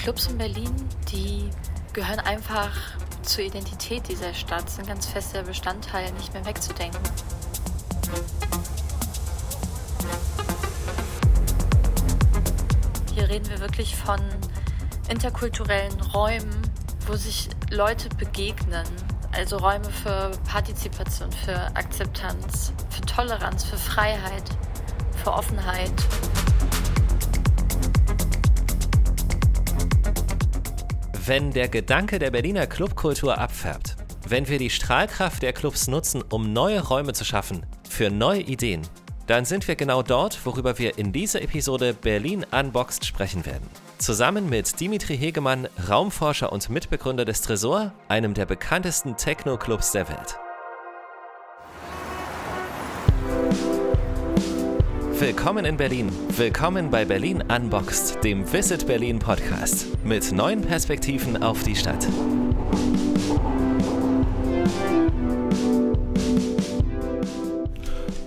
Clubs in Berlin, die gehören einfach zur Identität dieser Stadt, sind ganz fester Bestandteil, nicht mehr wegzudenken. Hier reden wir wirklich von interkulturellen Räumen, wo sich Leute begegnen. Also Räume für Partizipation, für Akzeptanz, für Toleranz, für Freiheit, für Offenheit. Wenn der Gedanke der Berliner Clubkultur abfärbt, wenn wir die Strahlkraft der Clubs nutzen, um neue Räume zu schaffen, für neue Ideen, dann sind wir genau dort, worüber wir in dieser Episode Berlin Unboxed sprechen werden. Zusammen mit Dimitri Hegemann, Raumforscher und Mitbegründer des Tresor, einem der bekanntesten Techno-Clubs der Welt. Willkommen in Berlin. Willkommen bei Berlin Unboxed, dem Visit Berlin Podcast mit neuen Perspektiven auf die Stadt.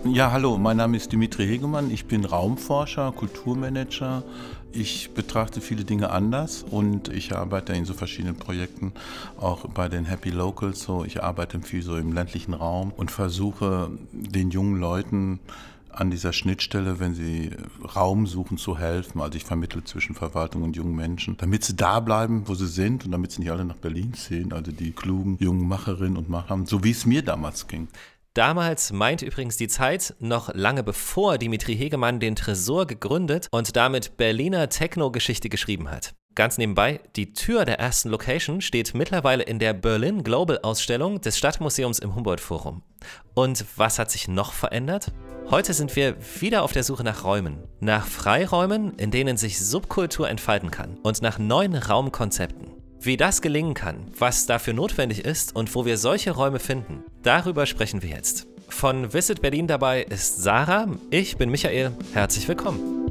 Ja, hallo, mein Name ist Dimitri Hegemann. Ich bin Raumforscher, Kulturmanager. Ich betrachte viele Dinge anders und ich arbeite in so verschiedenen Projekten, auch bei den Happy Locals. So, ich arbeite viel so im ländlichen Raum und versuche den jungen Leuten an dieser Schnittstelle, wenn sie Raum suchen, zu helfen. Also ich vermittle zwischen Verwaltung und jungen Menschen, damit sie da bleiben, wo sie sind und damit sie nicht alle nach Berlin ziehen, also die klugen jungen Macherinnen und Macher, so wie es mir damals ging. Damals meinte übrigens die Zeit, noch lange bevor Dimitri Hegemann den Tresor gegründet und damit Berliner Techno-Geschichte geschrieben hat. Ganz nebenbei, die Tür der ersten Location steht mittlerweile in der Berlin Global Ausstellung des Stadtmuseums im Humboldt Forum. Und was hat sich noch verändert? Heute sind wir wieder auf der Suche nach Räumen, nach Freiräumen, in denen sich Subkultur entfalten kann und nach neuen Raumkonzepten. Wie das gelingen kann, was dafür notwendig ist und wo wir solche Räume finden, darüber sprechen wir jetzt. Von Visit Berlin dabei ist Sarah, ich bin Michael, herzlich willkommen.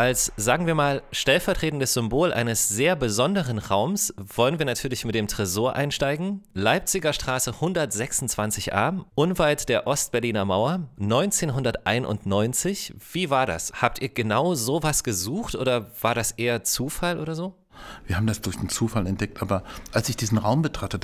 Als, sagen wir mal, stellvertretendes Symbol eines sehr besonderen Raums wollen wir natürlich mit dem Tresor einsteigen. Leipziger Straße 126a, unweit der Ostberliner Mauer, 1991. Wie war das? Habt ihr genau sowas gesucht oder war das eher Zufall oder so? Wir haben das durch den Zufall entdeckt, aber als ich diesen Raum ich,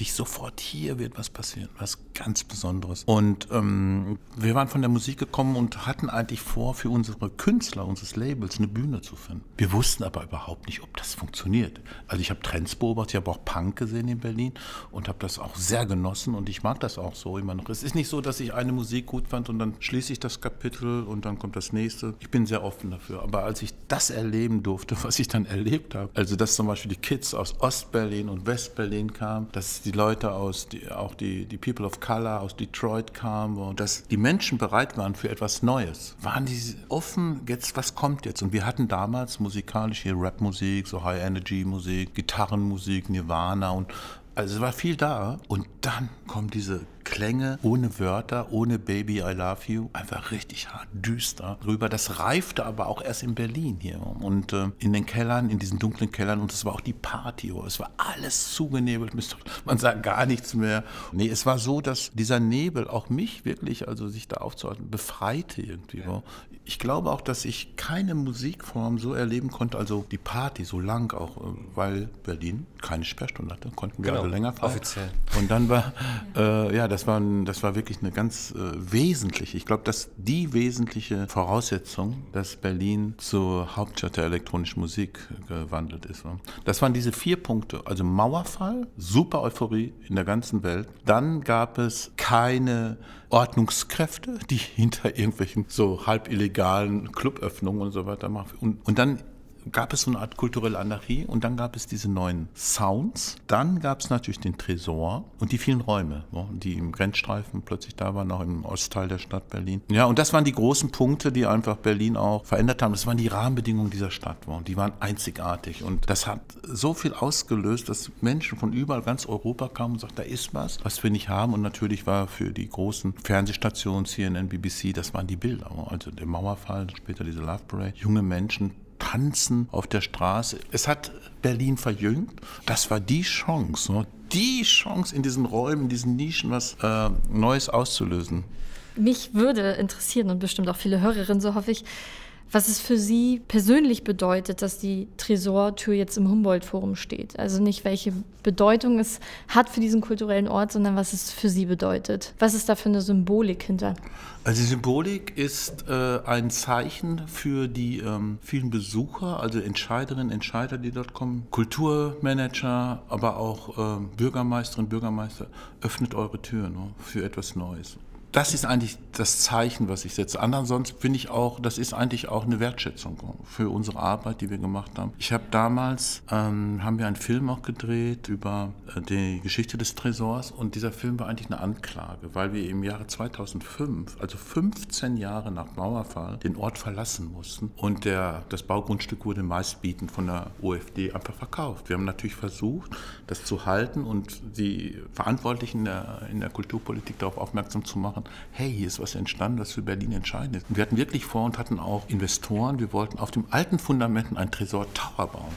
dich sofort, hier wird was passieren, was ganz Besonderes. Und ähm, wir waren von der Musik gekommen und hatten eigentlich vor, für unsere Künstler, unseres Labels, eine Bühne zu finden. Wir wussten aber überhaupt nicht, ob das funktioniert. Also ich habe Trends beobachtet, ich habe auch Punk gesehen in Berlin und habe das auch sehr genossen und ich mag das auch so immer noch. Es ist nicht so, dass ich eine Musik gut fand und dann schließe ich das Kapitel und dann kommt das nächste. Ich bin sehr offen dafür. Aber als ich das erleben durfte, was ich dann erlebt habe, also dass zum Beispiel die Kids aus Ostberlin und Westberlin kamen, dass die Leute aus, die, auch die, die People of Color aus Detroit kamen und dass die Menschen bereit waren für etwas Neues. Waren die offen, jetzt, was kommt jetzt? Und wir hatten damals musikalisch hier Rapmusik, so High-Energy-Musik, Gitarrenmusik, Nirvana und also es war viel da und dann kommen diese Klänge ohne Wörter, ohne Baby I Love You, einfach richtig hart, düster rüber. Das reifte aber auch erst in Berlin hier und äh, in den Kellern, in diesen dunklen Kellern und es war auch die Party, oh, es war alles zugenebelt, man sah gar nichts mehr. Nee, es war so, dass dieser Nebel auch mich wirklich, also sich da aufzuhalten, befreite irgendwie. Ja. Ich glaube auch, dass ich keine Musikform so erleben konnte, also die Party so lang auch, äh, weil Berlin keine Sperrstunde hatte, konnten wir genau, also länger fahren. Offiziell. Und dann war, äh, ja, das war, das war wirklich eine ganz äh, wesentliche, ich glaube, dass die wesentliche Voraussetzung, dass Berlin zur Hauptstadt der elektronischen Musik gewandelt ist. Das waren diese vier Punkte, also Mauerfall, super Euphorie in der ganzen Welt. Dann gab es keine Ordnungskräfte, die hinter irgendwelchen so halb illegalen Cluböffnungen und so weiter machen. Und, und dann gab es so eine Art kulturelle Anarchie und dann gab es diese neuen Sounds. Dann gab es natürlich den Tresor und die vielen Räume, die im Grenzstreifen plötzlich da waren, auch im Ostteil der Stadt Berlin. Ja, und das waren die großen Punkte, die einfach Berlin auch verändert haben. Das waren die Rahmenbedingungen dieser Stadt. Die waren einzigartig und das hat so viel ausgelöst, dass Menschen von überall ganz Europa kamen und sagten, da ist was, was wir nicht haben. Und natürlich war für die großen Fernsehstationen, CNN, BBC, das waren die Bilder. Also der Mauerfall, später diese Love Parade, junge Menschen tanzen auf der Straße. Es hat Berlin verjüngt. Das war die Chance, ne? die Chance in diesen Räumen, in diesen Nischen was äh, Neues auszulösen. Mich würde interessieren und bestimmt auch viele Hörerinnen, so hoffe ich, was es für Sie persönlich bedeutet, dass die Tresortür jetzt im Humboldt-Forum steht. Also nicht, welche Bedeutung es hat für diesen kulturellen Ort, sondern was es für Sie bedeutet. Was ist da für eine Symbolik hinter? Also die Symbolik ist äh, ein Zeichen für die ähm, vielen Besucher, also Entscheiderinnen, Entscheider, die dort kommen, Kulturmanager, aber auch äh, Bürgermeisterinnen, Bürgermeister. Öffnet eure Türen ne, für etwas Neues das ist eigentlich das Zeichen, was ich setze. Ansonsten finde ich auch, das ist eigentlich auch eine Wertschätzung für unsere Arbeit, die wir gemacht haben. Ich habe damals, ähm, haben wir einen Film auch gedreht über äh, die Geschichte des Tresors und dieser Film war eigentlich eine Anklage, weil wir im Jahre 2005, also 15 Jahre nach Mauerfall, den Ort verlassen mussten und der, das Baugrundstück wurde meistbietend von der OFD einfach verkauft. Wir haben natürlich versucht, das zu halten und die Verantwortlichen in der, in der Kulturpolitik darauf aufmerksam zu machen, hey, hier ist was entstanden, was für Berlin entscheidend ist. Und wir hatten wirklich vor und hatten auch Investoren, wir wollten auf dem alten Fundamenten ein Tresor Tower bauen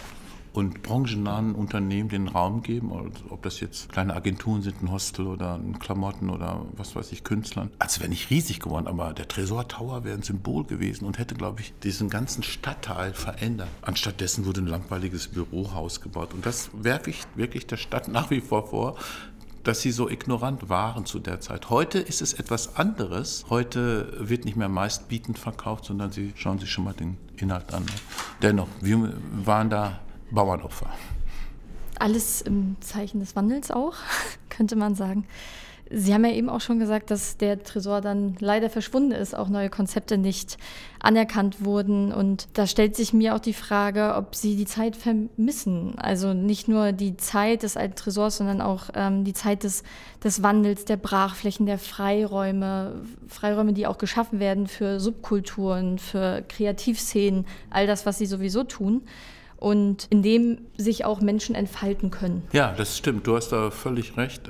und branchennahen Unternehmen den Raum geben, ob das jetzt kleine Agenturen sind, ein Hostel oder ein Klamotten oder was weiß ich, Künstlern. Also wäre nicht riesig geworden, aber der Tresor Tower wäre ein Symbol gewesen und hätte, glaube ich, diesen ganzen Stadtteil verändert. Anstattdessen wurde ein langweiliges Bürohaus gebaut und das werfe ich wirklich der Stadt nach wie vor vor, dass sie so ignorant waren zu der Zeit. Heute ist es etwas anderes. Heute wird nicht mehr meistbietend verkauft, sondern sie schauen sich schon mal den Inhalt an. Dennoch, wir waren da Bauernopfer. Alles im Zeichen des Wandels auch, könnte man sagen. Sie haben ja eben auch schon gesagt, dass der Tresor dann leider verschwunden ist, auch neue Konzepte nicht anerkannt wurden. Und da stellt sich mir auch die Frage, ob Sie die Zeit vermissen. Also nicht nur die Zeit des alten Tresors, sondern auch ähm, die Zeit des, des Wandels, der Brachflächen, der Freiräume, Freiräume, die auch geschaffen werden für Subkulturen, für Kreativszenen, all das, was Sie sowieso tun und in dem sich auch Menschen entfalten können. Ja, das stimmt. Du hast da völlig recht.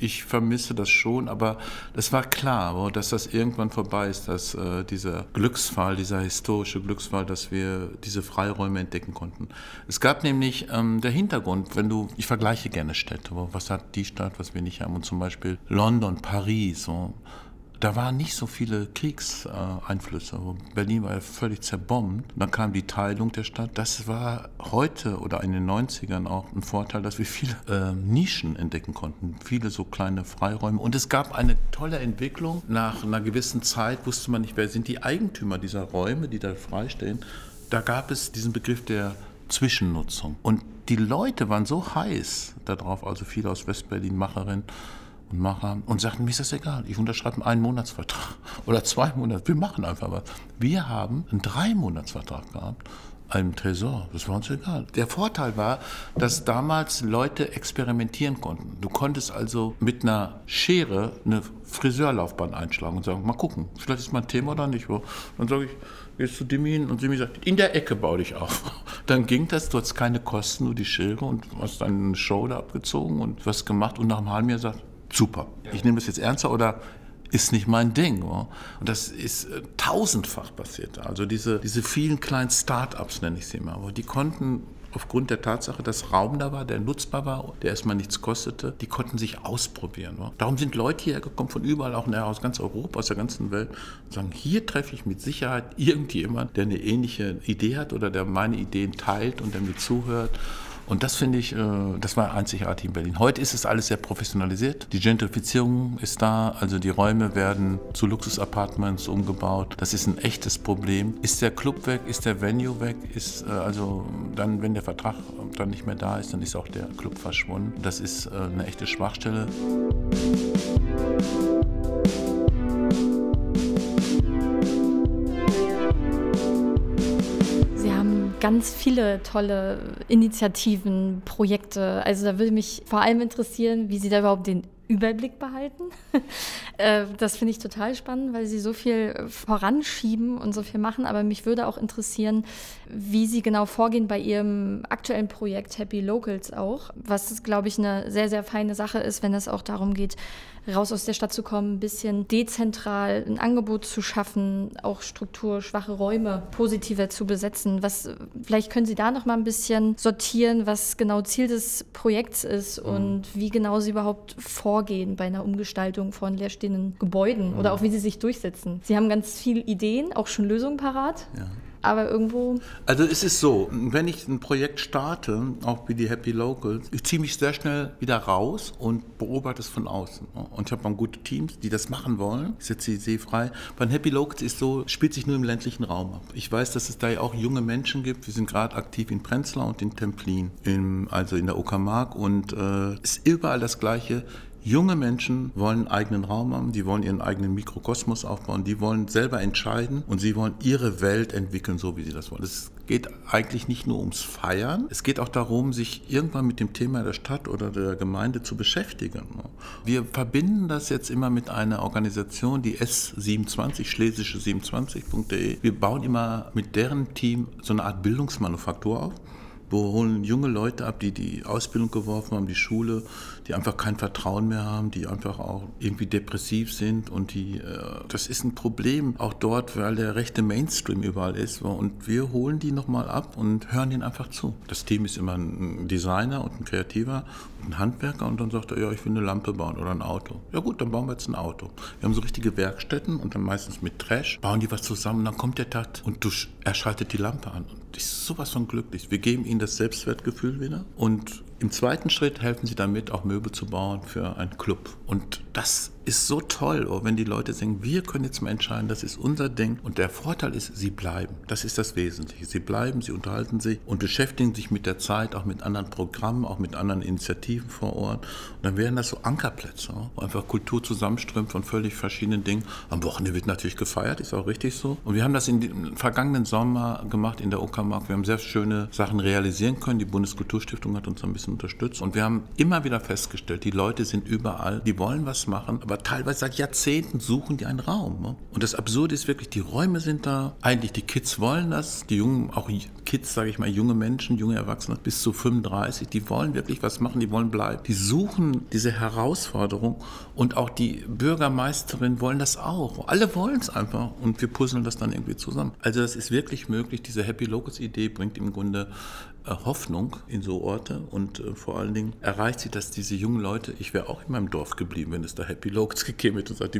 Ich vermisse das schon, aber es war klar, dass das irgendwann vorbei ist, dass äh, dieser Glücksfall, dieser historische Glücksfall, dass wir diese Freiräume entdecken konnten. Es gab nämlich ähm, der Hintergrund, wenn du, ich vergleiche gerne Städte, was hat die Stadt, was wir nicht haben, und zum Beispiel London, Paris, so, da waren nicht so viele Kriegseinflüsse. Berlin war ja völlig zerbombt. Dann kam die Teilung der Stadt. Das war heute oder in den 90ern auch ein Vorteil, dass wir viele äh, Nischen entdecken konnten, viele so kleine Freiräume. Und es gab eine tolle Entwicklung. Nach einer gewissen Zeit wusste man nicht, wer sind die Eigentümer dieser Räume, die da freistehen. Da gab es diesen Begriff der Zwischennutzung. Und die Leute waren so heiß darauf, also viele aus Westberlin, Macherinnen, und Macher und sagten, mir ist das egal, ich unterschreibe einen Monatsvertrag oder zwei Monate, wir machen einfach was. Wir haben einen Drei-Monats-Vertrag gehabt, einem Tresor, das war uns egal. Der Vorteil war, dass damals Leute experimentieren konnten. Du konntest also mit einer Schere eine Friseurlaufbahn einschlagen und sagen, mal gucken, vielleicht ist mein Thema oder nicht. Dann sage ich, gehst zu Demi hin und Demi sagt, in der Ecke bau dich auf. Dann ging das, du hast keine Kosten, nur die Schere und hast eine Show da abgezogen und was gemacht und nach einem halben Jahr sagt, super. Ich nehme das jetzt ernster oder ist nicht mein Ding. Und das ist äh, tausendfach passiert. Also diese, diese vielen kleinen Start-ups, nenne ich sie immer, aber die konnten aufgrund der Tatsache, dass Raum da war, der nutzbar war, der erstmal nichts kostete, die konnten sich ausprobieren. Darum sind Leute hierher gekommen von überall, auch aus ganz Europa, aus der ganzen Welt, und sagen, hier treffe ich mit Sicherheit irgendjemand, der eine ähnliche Idee hat oder der meine Ideen teilt und der mir zuhört. Und das finde ich, äh, das war einzigartig in Berlin. Heute ist es alles sehr professionalisiert. Die Gentrifizierung ist da, also die Räume werden zu Luxusapartments umgebaut. Das ist ein echtes Problem. Ist der Club weg, ist der Venue weg, ist äh, also dann, wenn der Vertrag dann nicht mehr da ist, dann ist auch der Club verschwunden. Das ist äh, eine echte Schwachstelle. Ganz viele tolle Initiativen, Projekte. Also da würde mich vor allem interessieren, wie Sie da überhaupt den Überblick behalten. Äh, das finde ich total spannend, weil Sie so viel voranschieben und so viel machen. Aber mich würde auch interessieren, wie Sie genau vorgehen bei Ihrem aktuellen Projekt Happy Locals auch, was, glaube ich, eine sehr, sehr feine Sache ist, wenn es auch darum geht, raus aus der Stadt zu kommen, ein bisschen dezentral ein Angebot zu schaffen, auch strukturschwache Räume positiver zu besetzen. Was, vielleicht können Sie da noch mal ein bisschen sortieren, was genau Ziel des Projekts ist mhm. und wie genau Sie überhaupt vorgehen bei einer Umgestaltung von leerstehenden Gebäuden mhm. oder auch wie sie sich durchsetzen. Sie haben ganz viele Ideen, auch schon Lösungen parat. Ja aber irgendwo. Also es ist so, wenn ich ein Projekt starte, auch wie die Happy Locals, ich ziehe mich sehr schnell wieder raus und beobachte es von außen. Und ich habe dann gute Teams, die das machen wollen. Ich setze sie frei. Bei Happy Locals ist so, spielt sich nur im ländlichen Raum ab. Ich weiß, dass es da ja auch junge Menschen gibt. Wir sind gerade aktiv in Prenzlau und in Templin, in, also in der Uckermark. Und es äh, ist überall das Gleiche Junge Menschen wollen einen eigenen Raum haben, die wollen ihren eigenen Mikrokosmos aufbauen, die wollen selber entscheiden und sie wollen ihre Welt entwickeln, so wie sie das wollen. Es geht eigentlich nicht nur ums Feiern, es geht auch darum, sich irgendwann mit dem Thema der Stadt oder der Gemeinde zu beschäftigen. Wir verbinden das jetzt immer mit einer Organisation, die S27, schlesische 27.de. Wir bauen immer mit deren Team so eine Art Bildungsmanufaktur auf. Holen junge Leute ab, die die Ausbildung geworfen haben, die Schule, die einfach kein Vertrauen mehr haben, die einfach auch irgendwie depressiv sind und die, äh, das ist ein Problem auch dort, weil der rechte Mainstream überall ist und wir holen die nochmal ab und hören denen einfach zu. Das Team ist immer ein Designer und ein Kreativer und ein Handwerker und dann sagt er, ja, ich will eine Lampe bauen oder ein Auto. Ja gut, dann bauen wir jetzt ein Auto. Wir haben so richtige Werkstätten und dann meistens mit Trash, bauen die was zusammen, dann kommt der Tag und du, er schaltet die Lampe an ist sowas von glücklich. Wir geben ihnen das Selbstwertgefühl wieder und im zweiten Schritt helfen sie damit, auch Möbel zu bauen für einen Club. Und das ist so toll, oh, wenn die Leute sagen, wir können jetzt mal entscheiden, das ist unser Ding. Und der Vorteil ist, sie bleiben. Das ist das Wesentliche. Sie bleiben, sie unterhalten sich und beschäftigen sich mit der Zeit, auch mit anderen Programmen, auch mit anderen Initiativen vor Ort. Und dann werden das so Ankerplätze, oh, wo einfach Kultur zusammenströmt von völlig verschiedenen Dingen. Am Wochenende wird natürlich gefeiert, ist auch richtig so. Und wir haben das den vergangenen Sommer gemacht in der Uckermark. Wir haben sehr schöne Sachen realisieren können. Die Bundeskulturstiftung hat uns ein bisschen unterstützt. Und wir haben immer wieder festgestellt, die Leute sind überall, die wollen was machen, aber teilweise seit Jahrzehnten suchen die einen Raum. Ne? Und das Absurde ist wirklich, die Räume sind da. Eigentlich die Kids wollen das, die jungen, auch Kids, sage ich mal, junge Menschen, junge Erwachsene bis zu 35, die wollen wirklich was machen, die wollen bleiben. Die suchen diese Herausforderung und auch die Bürgermeisterin wollen das auch. Alle wollen es einfach und wir puzzeln das dann irgendwie zusammen. Also das ist wirklich möglich. Diese Happy Locals Idee bringt im Grunde Hoffnung in so Orte und äh, vor allen Dingen erreicht sie, dass diese jungen Leute, ich wäre auch in meinem Dorf geblieben, wenn es da Happy Locals gegeben hätte und sagt,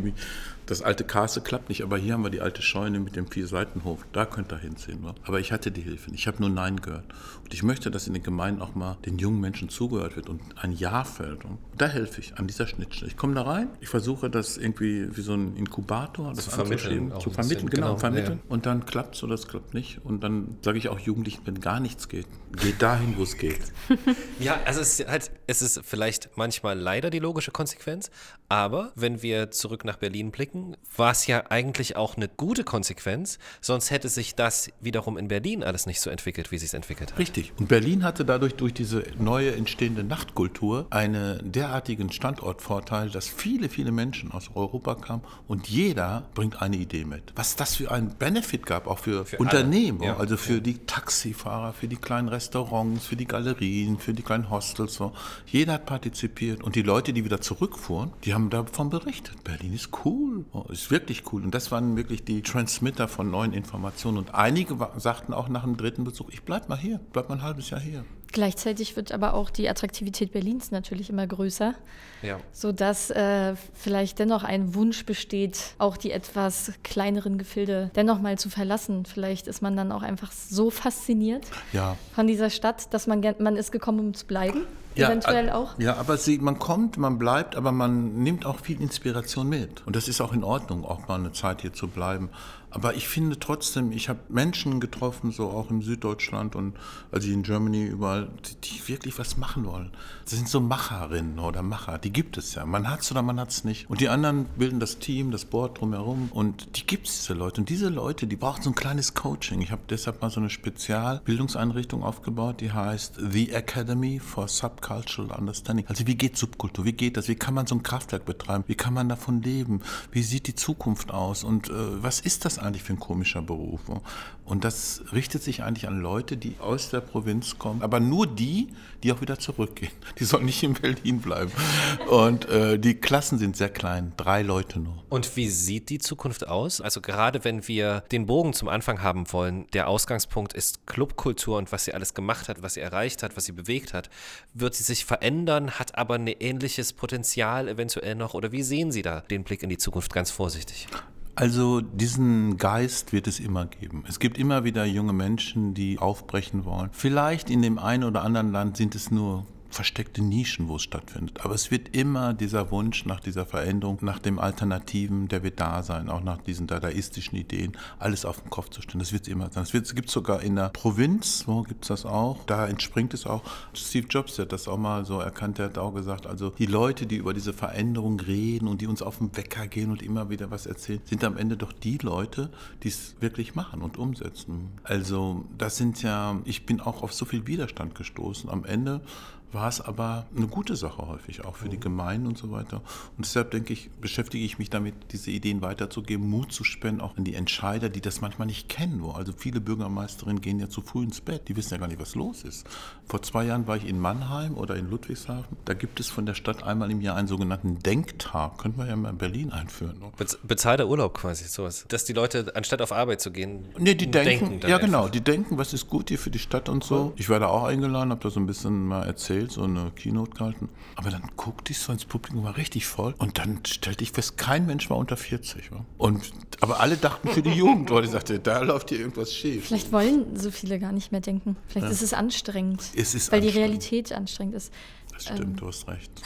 das alte Castle klappt nicht, aber hier haben wir die alte Scheune mit dem Vier-Seitenhof, da könnt ihr hinziehen. Ne? Aber ich hatte die Hilfe ich habe nur Nein gehört. Und ich möchte, dass in den Gemeinden auch mal den jungen Menschen zugehört wird und ein Ja fällt. Und da helfe ich an dieser Schnittstelle. Ich komme da rein, ich versuche das irgendwie wie so ein Inkubator das zu vermitteln, zu vermitteln, genau, genau, vermitteln. Ja. Und dann klappt es oder es klappt nicht. Und dann sage ich auch Jugendlichen, wenn gar nichts geht, geht dahin, wo es geht. ja, also es ist halt, es ist vielleicht manchmal leider die logische Konsequenz, aber wenn wir zurück nach Berlin blicken, war es ja eigentlich auch eine gute Konsequenz, sonst hätte sich das wiederum in Berlin alles nicht so entwickelt, wie es sich entwickelt hat. Richtig. Und Berlin hatte dadurch durch diese neue entstehende Nachtkultur einen derartigen Standortvorteil, dass viele, viele Menschen aus Europa kamen und jeder bringt eine Idee mit. Was das für einen Benefit gab, auch für, für Unternehmen, ja. also für die Taxifahrer, für die kleinen Restaurants, für die Galerien, für die kleinen Hostels. So. Jeder hat partizipiert und die Leute, die wieder zurückfuhren, die haben davon berichtet. Berlin ist cool, oh, ist wirklich cool. Und das waren wirklich die Transmitter von neuen Informationen. Und einige sagten auch nach dem dritten Besuch, ich bleib mal hier, bleib mal ein halbes Jahr hier. Gleichzeitig wird aber auch die Attraktivität Berlins natürlich immer größer, ja. sodass äh, vielleicht dennoch ein Wunsch besteht, auch die etwas kleineren Gefilde dennoch mal zu verlassen. Vielleicht ist man dann auch einfach so fasziniert ja. von dieser Stadt, dass man, man ist gekommen, um zu bleiben. Ja, eventuell auch. Ja, aber sie, man kommt, man bleibt, aber man nimmt auch viel Inspiration mit. Und das ist auch in Ordnung, auch mal eine Zeit hier zu bleiben. Aber ich finde trotzdem, ich habe Menschen getroffen, so auch im Süddeutschland und also in Germany überall, die, die, wirklich was machen wollen. Das sind so Macherinnen oder Macher, die gibt es ja. Man hat es oder man hat es nicht. Und die anderen bilden das Team, das Board drumherum und die gibt es, diese Leute. Und diese Leute, die brauchen so ein kleines Coaching. Ich habe deshalb mal so eine Spezialbildungseinrichtung aufgebaut, die heißt The Academy for Subcultural Understanding. Also wie geht Subkultur? Wie geht das? Wie kann man so ein Kraftwerk betreiben? Wie kann man davon leben? Wie sieht die Zukunft aus? Und äh, was ist das eigentlich für ein komischer Beruf? Und das richtet sich eigentlich an Leute, die aus der Provinz kommen, aber nur die, die auch wieder zurückgehen. Die sollen nicht in Berlin bleiben. Und äh, die Klassen sind sehr klein, drei Leute nur. Und wie sieht die Zukunft aus? Also gerade wenn wir den Bogen zum Anfang haben wollen, der Ausgangspunkt ist Clubkultur und was sie alles gemacht hat, was sie erreicht hat, was sie bewegt hat. Wird sie sich verändern, hat aber ein ähnliches Potenzial eventuell noch? Oder wie sehen Sie da den Blick in die Zukunft ganz vorsichtig? Also diesen Geist wird es immer geben. Es gibt immer wieder junge Menschen, die aufbrechen wollen. Vielleicht in dem einen oder anderen Land sind es nur versteckte Nischen, wo es stattfindet. Aber es wird immer dieser Wunsch nach dieser Veränderung, nach dem Alternativen, der wird da sein, auch nach diesen dadaistischen Ideen, alles auf den Kopf zu stellen. Das wird es immer sein. Es gibt sogar in der Provinz, wo gibt es das auch, da entspringt es auch. Steve Jobs hat das auch mal so erkannt, der hat auch gesagt, also die Leute, die über diese Veränderung reden und die uns auf den Wecker gehen und immer wieder was erzählen, sind am Ende doch die Leute, die es wirklich machen und umsetzen. Also das sind ja, ich bin auch auf so viel Widerstand gestoßen. Am Ende war es aber eine gute Sache häufig, auch für die Gemeinden und so weiter. Und deshalb denke ich, beschäftige ich mich damit, diese Ideen weiterzugeben, Mut zu spenden, auch an die Entscheider, die das manchmal nicht kennen. Wo also viele Bürgermeisterinnen gehen ja zu früh ins Bett, die wissen ja gar nicht, was los ist. Vor zwei Jahren war ich in Mannheim oder in Ludwigshafen. Da gibt es von der Stadt einmal im Jahr einen sogenannten Denktag. Könnten wir ja mal in Berlin einführen. Ne? bezahlter Urlaub quasi, sowas. Dass die Leute, anstatt auf Arbeit zu gehen, nee, die denken. denken ja, genau. Die denken, was ist gut hier für die Stadt und so. Ich war da auch eingeladen, habe da so ein bisschen mal erzählt erzählt, so eine Keynote gehalten. Aber dann guckte ich so ins Publikum, war richtig voll. Und dann stellte ich fest, kein Mensch war unter 40. Wa? Und, aber alle dachten für die Jugend, weil ich sagte, da läuft hier irgendwas schief. Vielleicht wollen so viele gar nicht mehr denken. Vielleicht ja. ist es anstrengend. Es ist weil die Realität anstrengend ist. Das stimmt, ähm. du hast recht.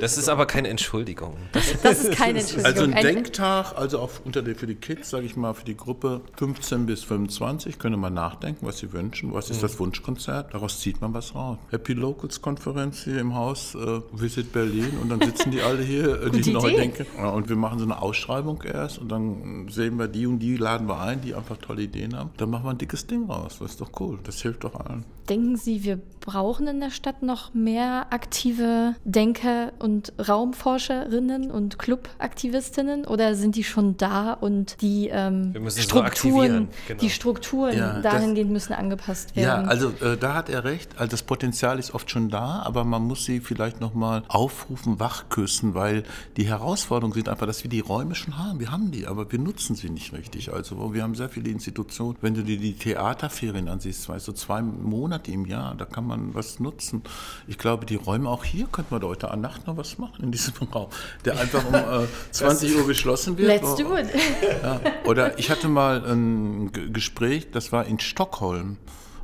Das ist aber keine Entschuldigung. Das, das ist keine Entschuldigung. Also ein, ein Denktag, also auch unter der, für die Kids, sage ich mal, für die Gruppe 15 bis 25, können mal nachdenken, was sie wünschen. Was ist mhm. das Wunschkonzert? Daraus zieht man was raus. Happy Locals Konferenz hier im Haus, äh, Visit Berlin und dann sitzen die alle hier, äh, die neu denken. Ja, und wir machen so eine Ausschreibung erst und dann sehen wir die und die, laden wir ein, die einfach tolle Ideen haben. Dann machen wir ein dickes Ding raus. Das ist doch cool. Das hilft doch allen. Denken Sie, wir brauchen in der Stadt noch mehr aktive Denker und Raumforscherinnen und Clubaktivistinnen oder sind die schon da und die ähm, Strukturen, so genau. die Strukturen ja, dahingehend müssen angepasst werden? Ja, also äh, da hat er recht. Also das Potenzial ist oft schon da, aber man muss sie vielleicht noch mal aufrufen, wachküssen, weil die Herausforderungen sind einfach, dass wir die Räume schon haben. Wir haben die, aber wir nutzen sie nicht richtig. Also wir haben sehr viele Institutionen. Wenn du dir die Theaterferien ansiehst, weißt du, zwei Monate im Jahr, da kann man was nutzen. Ich glaube, die Räume auch hier könnte man heute an Nacht noch was machen in diesem Raum, der einfach um äh, 20 Uhr geschlossen wird. Let's do it. Ja. Oder ich hatte mal ein Gespräch, das war in Stockholm.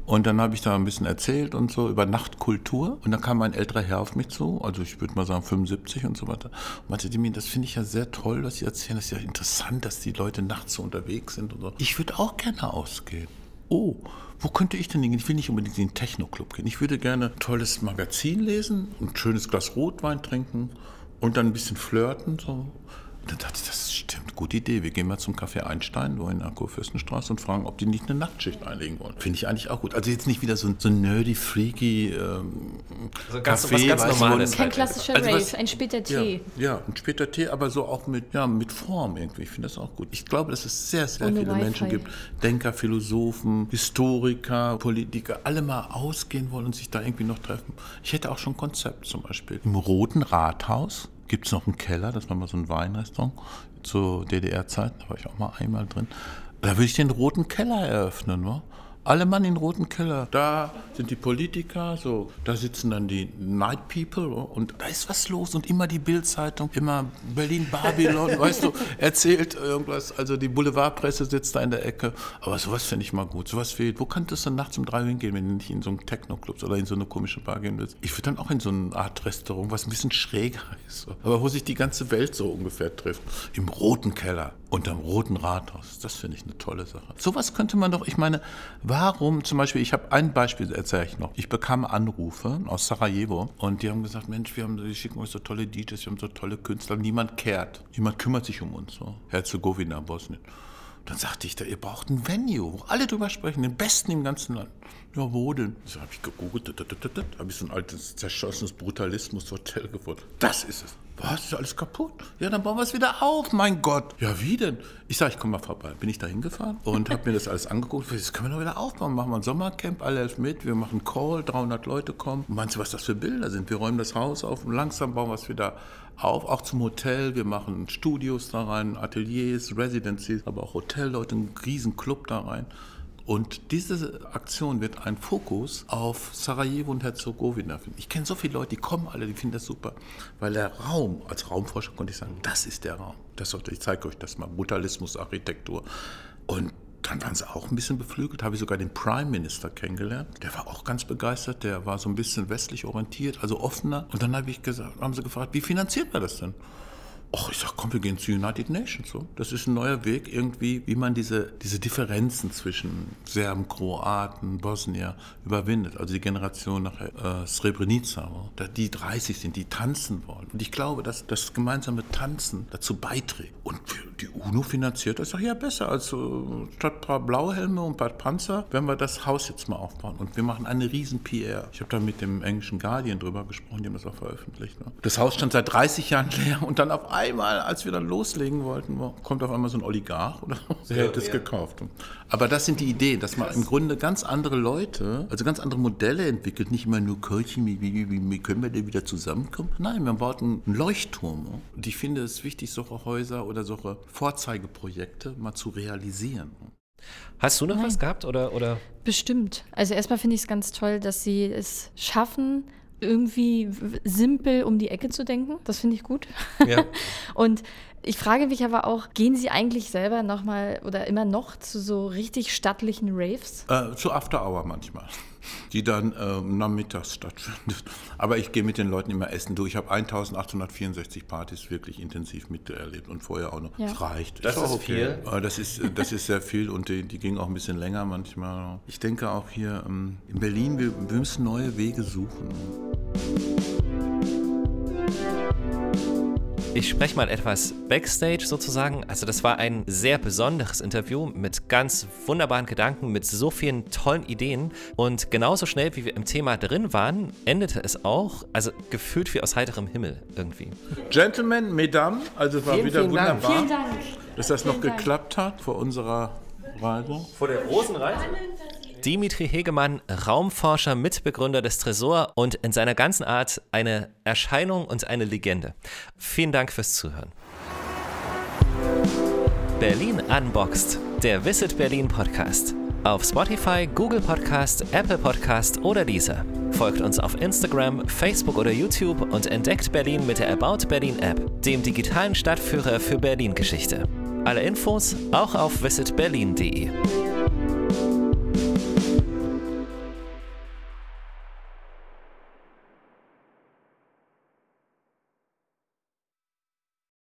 Und dann habe ich da ein bisschen erzählt und so über Nachtkultur. Und dann kam ein älterer Herr auf mich zu, also ich würde mal sagen 75 und so weiter. Und meinte, Dimi, das finde ich ja sehr toll, was Sie erzählen. Das ist ja interessant, dass die Leute nachts so unterwegs sind und so. Ich würde auch gerne ausgehen. Oh, wo könnte ich denn hingehen? Ich will nicht unbedingt in den Techno-Club gehen. Ich würde gerne ein tolles Magazin lesen, ein schönes Glas Rotwein trinken und dann ein bisschen flirten. So. Und dann dachte ich, das stimmt, gute Idee. Wir gehen mal zum Café Einstein, wo in der Kurfürstenstraße und fragen, ob die nicht eine Nachtschicht einlegen wollen. Finde ich eigentlich auch gut. Also jetzt nicht wieder so ein, so nerdy, freaky ähm, also ganz, Café. Was ganz Normales. Kein klassischer also was, Rave, ein später Tee. Ja, ja, ein später Tee, aber so auch mit, ja, mit Form irgendwie. Ich finde das auch gut. Ich glaube, dass es sehr, sehr Ohne viele Menschen gibt, Denker, Philosophen, Historiker, Politiker, alle mal ausgehen wollen und sich da irgendwie noch treffen. Ich hätte auch schon ein Konzept zum Beispiel. Im Roten Rathaus gibt es noch einen Keller, das war mal so ein Weinrestaurant zu DDR-Zeiten, da war ich auch mal einmal drin. Da würde ich den roten Keller eröffnen, wa? Alle Mann in den roten Keller. Da sind die Politiker, so, da sitzen dann die Night People und da ist was los und immer die Bildzeitung, immer Berlin Babylon, weißt du, erzählt irgendwas. Also die Boulevardpresse sitzt da in der Ecke. Aber sowas finde ich mal gut. Sowas fehlt. Wo könntest du nachts um drei hingehen, wenn du nicht in so einen Techno-Club oder in so eine komische Bar gehen willst? Ich würde dann auch in so eine Art Restaurant, was ein bisschen schräger ist. Aber wo sich die ganze Welt so ungefähr trifft. Im roten Keller, unterm roten Rathaus. Das finde ich eine tolle Sache. Sowas könnte man doch, ich meine, Warum zum Beispiel, ich habe ein Beispiel, erzähle ich noch. Ich bekam Anrufe aus Sarajevo und die haben gesagt, Mensch, wir haben, die schicken uns so tolle DJs, wir haben so tolle Künstler, niemand kehrt, niemand kümmert sich um uns. So. Herzegowina, Bosnien. Dann sagte ich da, ihr braucht ein Venue, wo alle drüber sprechen, den besten im ganzen Land. Ja, wo denn? So habe ich gegoogelt, habe ich so ein altes, zerschossenes Brutalismus-Hotel gefunden. Das ist es. Was, ist alles kaputt? Ja, dann bauen wir es wieder auf, mein Gott. Ja, wie denn? Ich sage, ich komme mal vorbei. Bin ich da hingefahren und habe mir das alles angeguckt. Das können wir doch wieder aufbauen. Machen wir ein Sommercamp, alle mit. Wir machen Call, 300 Leute kommen. meinst du, was das für Bilder sind? Wir räumen das Haus auf und langsam bauen wir es wieder auf. Auch zum Hotel. Wir machen Studios da rein, Ateliers, Residencies, aber auch Hotelleute, einen riesen Club da rein. Und diese Aktion wird ein Fokus auf Sarajevo und Herzegowina finden. Ich kenne so viele Leute, die kommen alle, die finden das super, weil der Raum, als Raumforscher konnte ich sagen, das ist der Raum. Das, ich zeige euch das mal, Brutalismus, Architektur. Und dann waren sie auch ein bisschen beflügelt, habe ich sogar den Prime Minister kennengelernt. Der war auch ganz begeistert, der war so ein bisschen westlich orientiert, also offener. Und dann habe ich gesagt, haben sie gefragt, wie finanziert man das denn? Och, ich sag, komm, wir gehen zu United Nations. So. Das ist ein neuer Weg irgendwie, wie man diese, diese Differenzen zwischen Serben, Kroaten, Bosnier überwindet. Also die Generation nach äh, Srebrenica, so. die 30 sind, die tanzen wollen. Und ich glaube, dass das gemeinsame Tanzen dazu beiträgt. Und die UNO finanziert das, sag, ja, besser. Also statt ein paar Blauhelme und ein paar Panzer werden wir das Haus jetzt mal aufbauen. Und wir machen eine riesen PR. Ich habe da mit dem englischen Guardian drüber gesprochen, die haben das auch veröffentlicht. Ne? Das Haus stand seit 30 Jahren leer und dann auf einmal einmal, als wir dann loslegen wollten, kommt auf einmal so ein Oligarch oder so, der hat das ja. gekauft. Aber das sind die Ideen, dass man im Grunde ganz andere Leute, also ganz andere Modelle entwickelt, nicht immer nur Kirchen, wie, wie, wie, wie können wir denn wieder zusammenkommen? Nein, man baut einen Leuchtturm. Und ich finde es wichtig, solche Häuser oder solche Vorzeigeprojekte mal zu realisieren. Hast du noch Nein. was gehabt oder, oder? Bestimmt. Also erstmal finde ich es ganz toll, dass sie es schaffen, irgendwie simpel um die Ecke zu denken. Das finde ich gut. Ja. und ich frage mich aber auch, gehen Sie eigentlich selber nochmal oder immer noch zu so richtig stattlichen Raves? Äh, zu After Hour manchmal, die dann äh, nachmittags stattfindet. Aber ich gehe mit den Leuten immer essen. Du, ich habe 1864 Partys wirklich intensiv miterlebt und vorher auch noch. Ja. Das reicht. Das ist, ist okay. viel. Äh, das ist, äh, das ist sehr viel und die, die gingen auch ein bisschen länger manchmal. Ich denke auch hier ähm, in Berlin, wir, wir müssen neue Wege suchen. Ich spreche mal etwas backstage sozusagen. Also das war ein sehr besonderes Interview mit ganz wunderbaren Gedanken, mit so vielen tollen Ideen. Und genauso schnell, wie wir im Thema drin waren, endete es auch, also gefühlt wie aus heiterem Himmel irgendwie. Gentlemen, Mesdames, also es war vielen, wieder vielen wunderbar, Dank. Vielen Dank. dass das noch vielen geklappt Dank. hat vor unserer Reise. Vor der großen Reise? Dimitri Hegemann, Raumforscher, Mitbegründer des Tresor und in seiner ganzen Art eine Erscheinung und eine Legende. Vielen Dank fürs Zuhören. Berlin Unboxed, der Visit Berlin Podcast. Auf Spotify, Google Podcast, Apple Podcast oder dieser. Folgt uns auf Instagram, Facebook oder YouTube und entdeckt Berlin mit der About Berlin App, dem digitalen Stadtführer für Berlin-Geschichte. Alle Infos auch auf visitberlin.de.